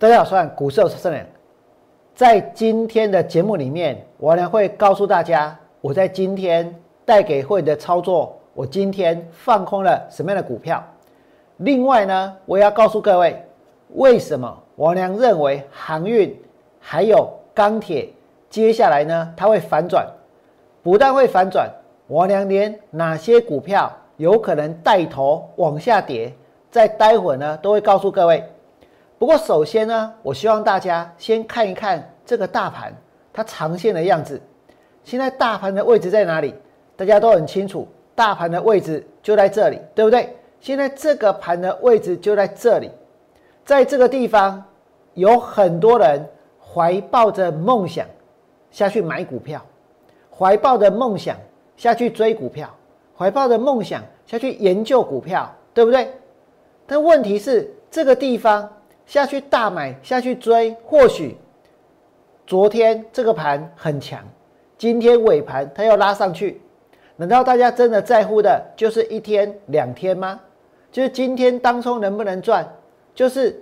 大家好，我是股市有胜人。在今天的节目里面，我呢会告诉大家，我在今天带给会的操作，我今天放空了什么样的股票。另外呢，我要告诉各位，为什么我娘认为航运还有钢铁接下来呢，它会反转。不但会反转，我娘连哪些股票有可能带头往下跌，在待会呢都会告诉各位。不过，首先呢，我希望大家先看一看这个大盘它长线的样子。现在大盘的位置在哪里？大家都很清楚，大盘的位置就在这里，对不对？现在这个盘的位置就在这里，在这个地方有很多人怀抱着梦想下去买股票，怀抱着梦想下去追股票，怀抱着梦想下去研究股票，对不对？但问题是这个地方。下去大买下去追，或许昨天这个盘很强，今天尾盘它要拉上去，难道大家真的在乎的就是一天两天吗？就是今天当冲能不能赚？就是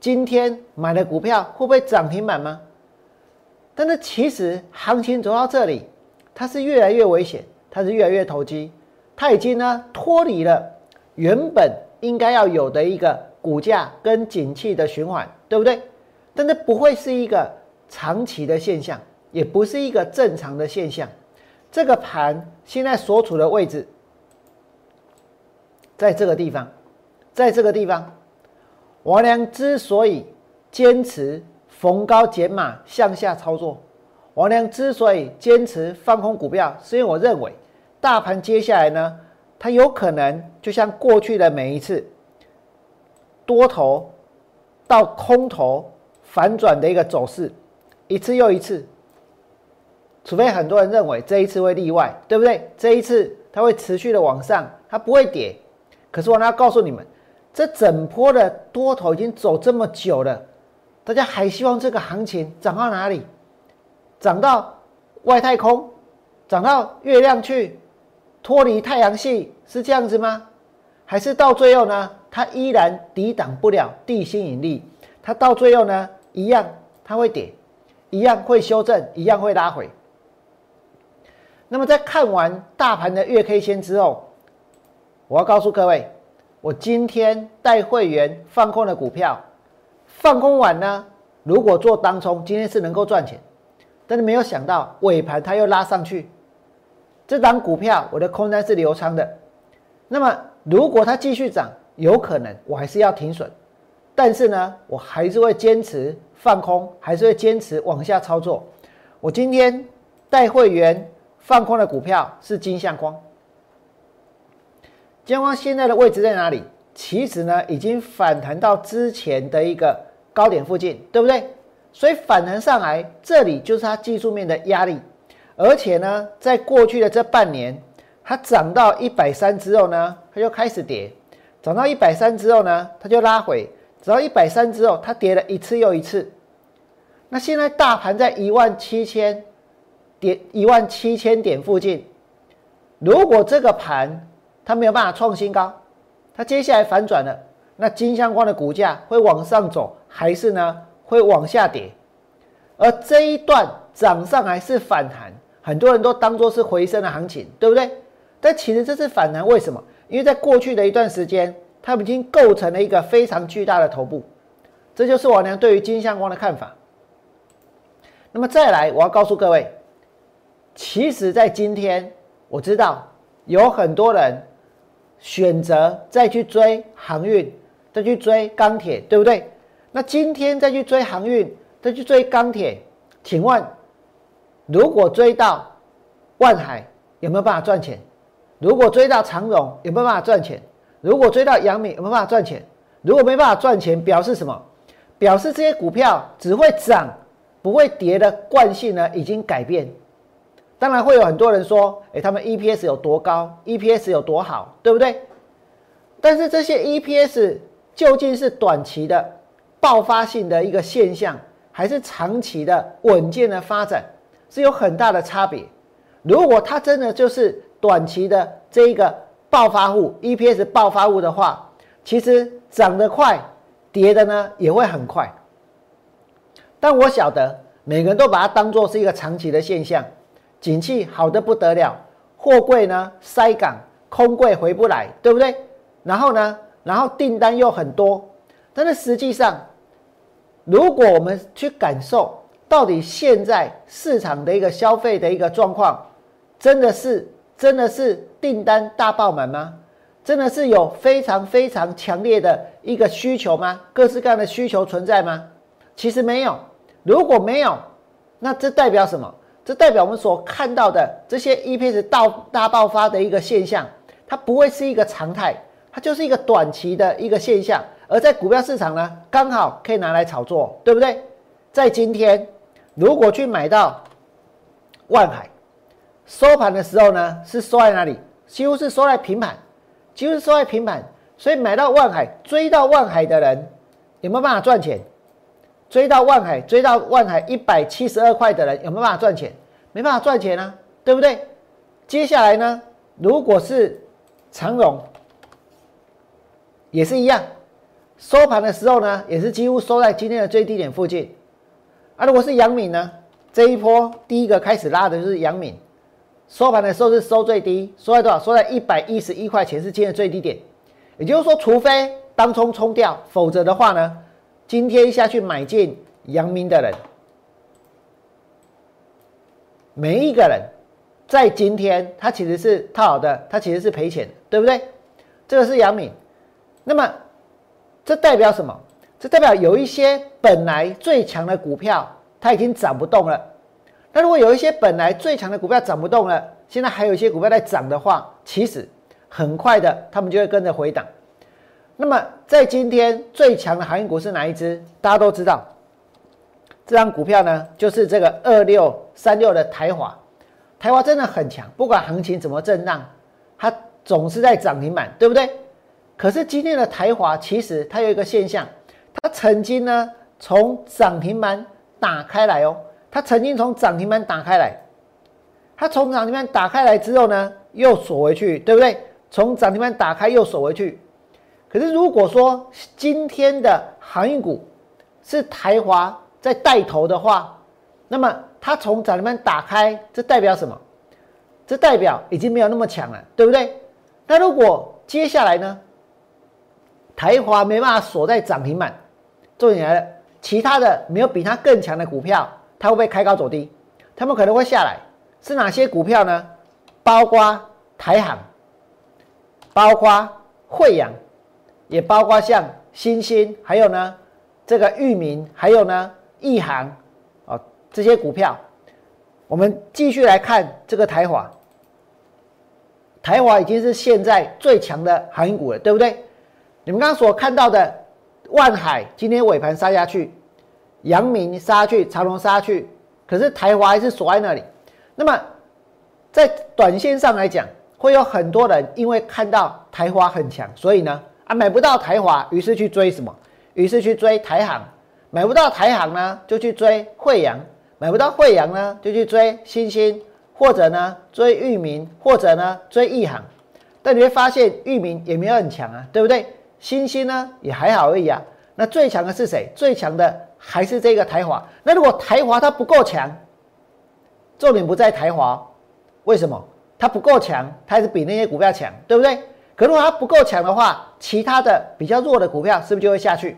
今天买的股票会不会涨停板吗？但是其实行情走到这里，它是越来越危险，它是越来越投机，它已经呢脱离了原本应该要有的一个。股价跟景气的循环，对不对？但这不会是一个长期的现象，也不是一个正常的现象。这个盘现在所处的位置，在这个地方，在这个地方，王良之所以坚持逢高减码向下操作，王良之所以坚持放空股票，是因为我认为大盘接下来呢，它有可能就像过去的每一次。多头到空头反转的一个走势，一次又一次，除非很多人认为这一次会例外，对不对？这一次它会持续的往上，它不会跌。可是我要告诉你们，这整波的多头已经走这么久了，大家还希望这个行情涨到哪里？涨到外太空，涨到月亮去，脱离太阳系是这样子吗？还是到最后呢？它依然抵挡不了地心引力，它到最后呢，一样它会跌，一样会修正，一样会拉回。那么在看完大盘的月 K 线之后，我要告诉各位，我今天带会员放空的股票，放空完呢，如果做当冲，今天是能够赚钱，但是没有想到尾盘它又拉上去，这档股票我的空单是流仓的。那么如果它继续涨，有可能我还是要停损，但是呢，我还是会坚持放空，还是会坚持往下操作。我今天带会员放空的股票是金相光，金相光现在的位置在哪里？其实呢，已经反弹到之前的一个高点附近，对不对？所以反弹上来，这里就是它技术面的压力。而且呢，在过去的这半年，它涨到一百三之后呢，它就开始跌。涨到一百三之后呢，它就拉回；涨到一百三之后，它跌了一次又一次。那现在大盘在一万七千点、一万七千点附近，如果这个盘它没有办法创新高，它接下来反转了，那金相关的股价会往上走，还是呢会往下跌？而这一段涨上来是反弹，很多人都当做是回升的行情，对不对？但其实这是反弹，为什么？因为在过去的一段时间，它已经构成了一个非常巨大的头部，这就是我娘对于金相光的看法。那么再来，我要告诉各位，其实，在今天我知道有很多人选择再去追航运，再去追钢铁，对不对？那今天再去追航运，再去追钢铁，请问，如果追到万海，有没有办法赚钱？如果追到长荣有没有办法赚钱？如果追到阳明有没有办法赚钱？如果没办法赚钱，表示什么？表示这些股票只会涨不会跌的惯性呢已经改变。当然会有很多人说，哎，他们 EPS 有多高？EPS 有多好？对不对？但是这些 EPS 究竟是短期的爆发性的一个现象，还是长期的稳健的发展，是有很大的差别。如果它真的就是短期的这一个暴发户，EPS 暴发户的话，其实涨得快，跌的呢也会很快。但我晓得每个人都把它当做是一个长期的现象，景气好的不得了，货柜呢塞港，空柜回不来，对不对？然后呢，然后订单又很多，但是实际上，如果我们去感受到底现在市场的一个消费的一个状况，真的是真的是订单大爆满吗？真的是有非常非常强烈的一个需求吗？各式各样的需求存在吗？其实没有。如果没有，那这代表什么？这代表我们所看到的这些 EPS 到大爆发的一个现象，它不会是一个常态，它就是一个短期的一个现象。而在股票市场呢，刚好可以拿来炒作，对不对？在今天，如果去买到万海，收盘的时候呢，是收在哪里？几乎是收在平盘。几乎是收在平盘，所以买到万海、追到万海的人有没有办法赚钱？追到万海、追到万海一百七十二块的人有没有办法赚钱？没办法赚钱啊，对不对？接下来呢，如果是长荣，也是一样，收盘的时候呢，也是几乎收在今天的最低点附近。啊，如果是阳敏呢，这一波第一个开始拉的就是阳敏。收盘的时候是收最低，收在多少？收在一百一十一块钱是今天的最低点。也就是说，除非当冲冲掉，否则的话呢，今天下去买进阳明的人，每一个人在今天他其实是套好的，他其实是赔钱，对不对？这个是阳明。那么这代表什么？这代表有一些本来最强的股票，它已经涨不动了。那如果有一些本来最强的股票涨不动了，现在还有一些股票在涨的话，其实很快的，他们就会跟着回档。那么在今天最强的航运股是哪一只？大家都知道，这张股票呢，就是这个二六三六的台华。台华真的很强，不管行情怎么震荡，它总是在涨停板，对不对？可是今天的台华其实它有一个现象，它曾经呢从涨停板打开来哦。它曾经从涨停板打开来，它从涨停板打开来之后呢，又锁回去，对不对？从涨停板打开又锁回去。可是如果说今天的航运股是台华在带头的话，那么它从涨停板打开，这代表什么？这代表已经没有那么强了，对不对？那如果接下来呢，台华没办法锁在涨停板，重点来了，其他的没有比它更强的股票。它会不会开高走低？他们可能会下来，是哪些股票呢？包括台航，包括惠阳，也包括像新兴，还有呢这个裕民，还有呢亿航，啊这些股票，我们继续来看这个台华。台华已经是现在最强的航运股了，对不对？你们刚刚所看到的万海今天尾盘杀下去。阳明杀去，长隆杀去，可是台华还是锁在那里。那么，在短线上来讲，会有很多人因为看到台华很强，所以呢啊买不到台华，于是去追什么？于是去追台行。买不到台行呢，就去追惠阳；买不到惠阳呢，就去追新兴，或者呢追域名，或者呢追亿行。但你会发现，域名也没有很强啊，对不对？新兴呢也还好而已啊。那最强的是谁？最强的。还是这个台华？那如果台华它不够强，重点不在台华，为什么？它不够强，它是比那些股票强，对不对？可如果它不够强的话，其他的比较弱的股票是不是就会下去？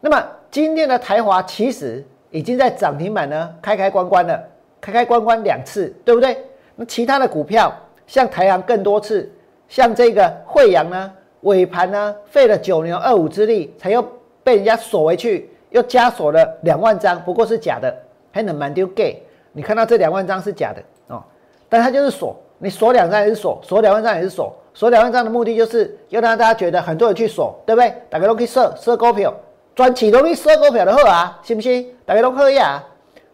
那么今天的台华其实已经在涨停板呢，开开关关了，开开关关两次，对不对？那其他的股票像台阳更多次，像这个惠阳呢，尾盘呢费了九牛二虎之力，才又被人家锁回去。又加锁了两万张，不过是假的，还能蛮丢 gay。你看到这两万张是假的哦，但它就是锁，你锁两张也是锁，锁两万张也是锁，锁两万张的目的就是要让大家觉得很多人去锁，对不对？大家都可以设设股票，专启动你设股票的好啊，信不信？大家都可以啊。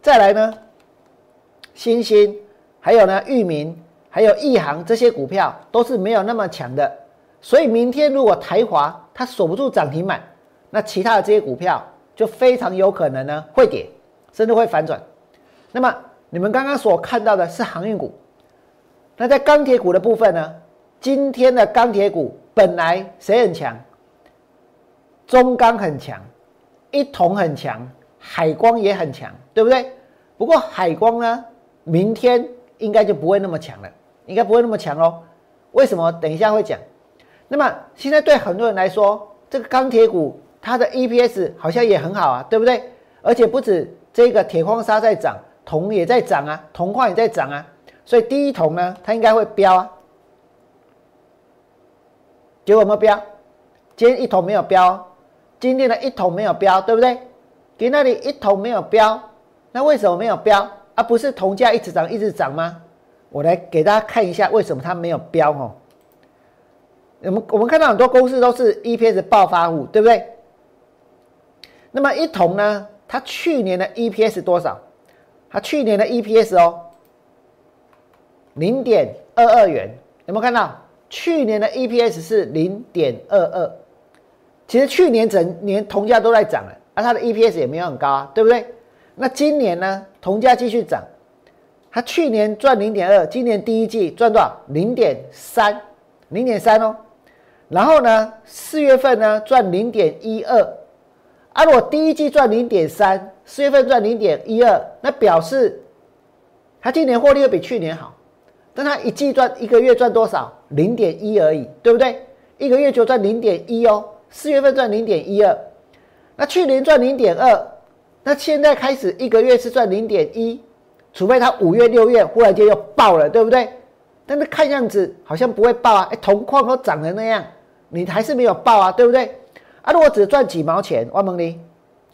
再来呢，新兴，还有呢，域名，还有亿航这些股票都是没有那么强的，所以明天如果台华它锁不住涨停板，那其他的这些股票。就非常有可能呢会跌，甚至会反转。那么你们刚刚所看到的是航运股，那在钢铁股的部分呢？今天的钢铁股本来谁很强？中钢很强，一铜很强，海光也很强，对不对？不过海光呢，明天应该就不会那么强了，应该不会那么强喽。为什么？等一下会讲。那么现在对很多人来说，这个钢铁股它的 EPS 好像也很好啊，对不对？而且不止这个铁矿砂在涨，铜也在涨啊，铜矿也在涨啊，所以第一铜呢，它应该会飙啊。结果没有飙？今天一桶没有飙，今天的一桶没有飙，对不对？给那里一桶没有飙，那为什么没有飙？啊不是铜价一直涨一直涨吗？我来给大家看一下为什么它没有飙哦。我们我们看到很多公司都是 EPS 爆发户，对不对？那么一桶呢？它去年的 EPS 多少？它去年的 EPS 哦，零点二二元，有没有看到？去年的 EPS 是零点二二，其实去年整年铜价都在涨了，而它的 EPS 也没有很高啊，对不对？那今年呢？铜价继续涨，它去年赚零点二，今年第一季赚多少？零点三，零点三哦。然后呢，四月份呢赚零点一二，啊，如果第一季赚零点三，四月份赚零点一二，那表示它今年获利会比去年好。但它一季赚一个月赚多少？零点一而已，对不对？一个月就赚零点一哦。四月份赚零点一二，那去年赚零点二，那现在开始一个月是赚零点一，除非它五月六月忽然间又爆了，对不对？但是看样子好像不会爆啊，哎，铜矿都涨成那样，你还是没有爆啊，对不对？啊，如果只赚几毛钱，万蒙尼，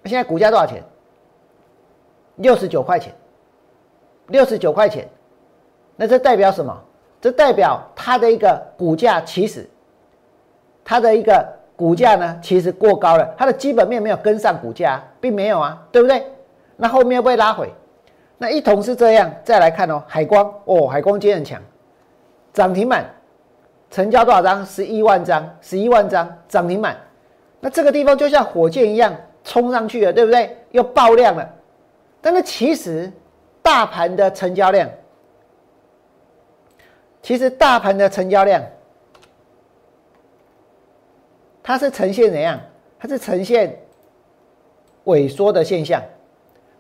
现在股价多少钱？六十九块钱，六十九块钱。那这代表什么？这代表它的一个股价其实，它的一个股价呢，其实过高了，它的基本面没有跟上股价，并没有啊，对不对？那后面会拉回。那一同是这样，再来看哦，海光哦，海光今天很强，涨停板，成交多少张？十一万张，十一万张涨停板。那这个地方就像火箭一样冲上去了，对不对？又爆量了。但是其实大盘的成交量。其实大盘的成交量，它是呈现怎样？它是呈现萎缩的现象，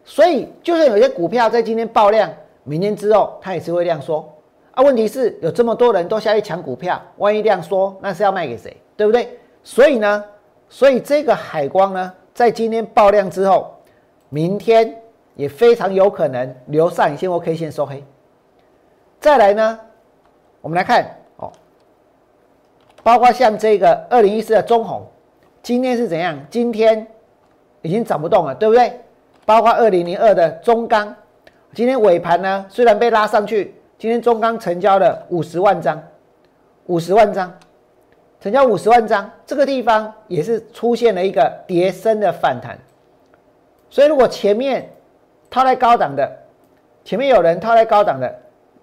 所以就算有些股票在今天爆量，明天之后它也是会量缩。啊，问题是有这么多人都下去抢股票，万一量缩，那是要卖给谁？对不对？所以呢，所以这个海光呢，在今天爆量之后，明天也非常有可能留上影线或 K 线收黑。再来呢？我们来看哦，包括像这个二零一四的中红，今天是怎样？今天已经涨不动了，对不对？包括二零零二的中钢，今天尾盘呢虽然被拉上去，今天中钢成交了五十万张，五十万张，成交五十万张，这个地方也是出现了一个叠升的反弹。所以如果前面套在高档的，前面有人套在高档的，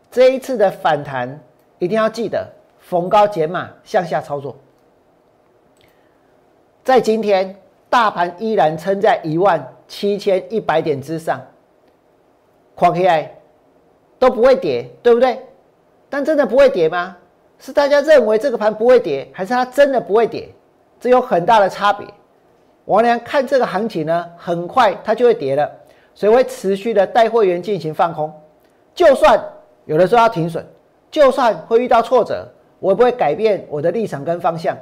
这一次的反弹。一定要记得逢高减码向下操作。在今天，大盘依然撑在一万七千一百点之上，跨 KI 都不会跌，对不对？但真的不会跌吗？是大家认为这个盘不会跌，还是它真的不会跌？这有很大的差别。王良看这个行情呢，很快它就会跌了，所以会持续的带会员进行放空，就算有的时候要停损。就算会遇到挫折，我也不会改变我的立场跟方向。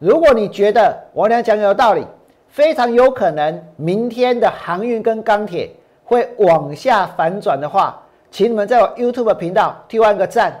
如果你觉得我俩讲有道理，非常有可能明天的航运跟钢铁会往下反转的话，请你们在我 YouTube 频道替我按个赞。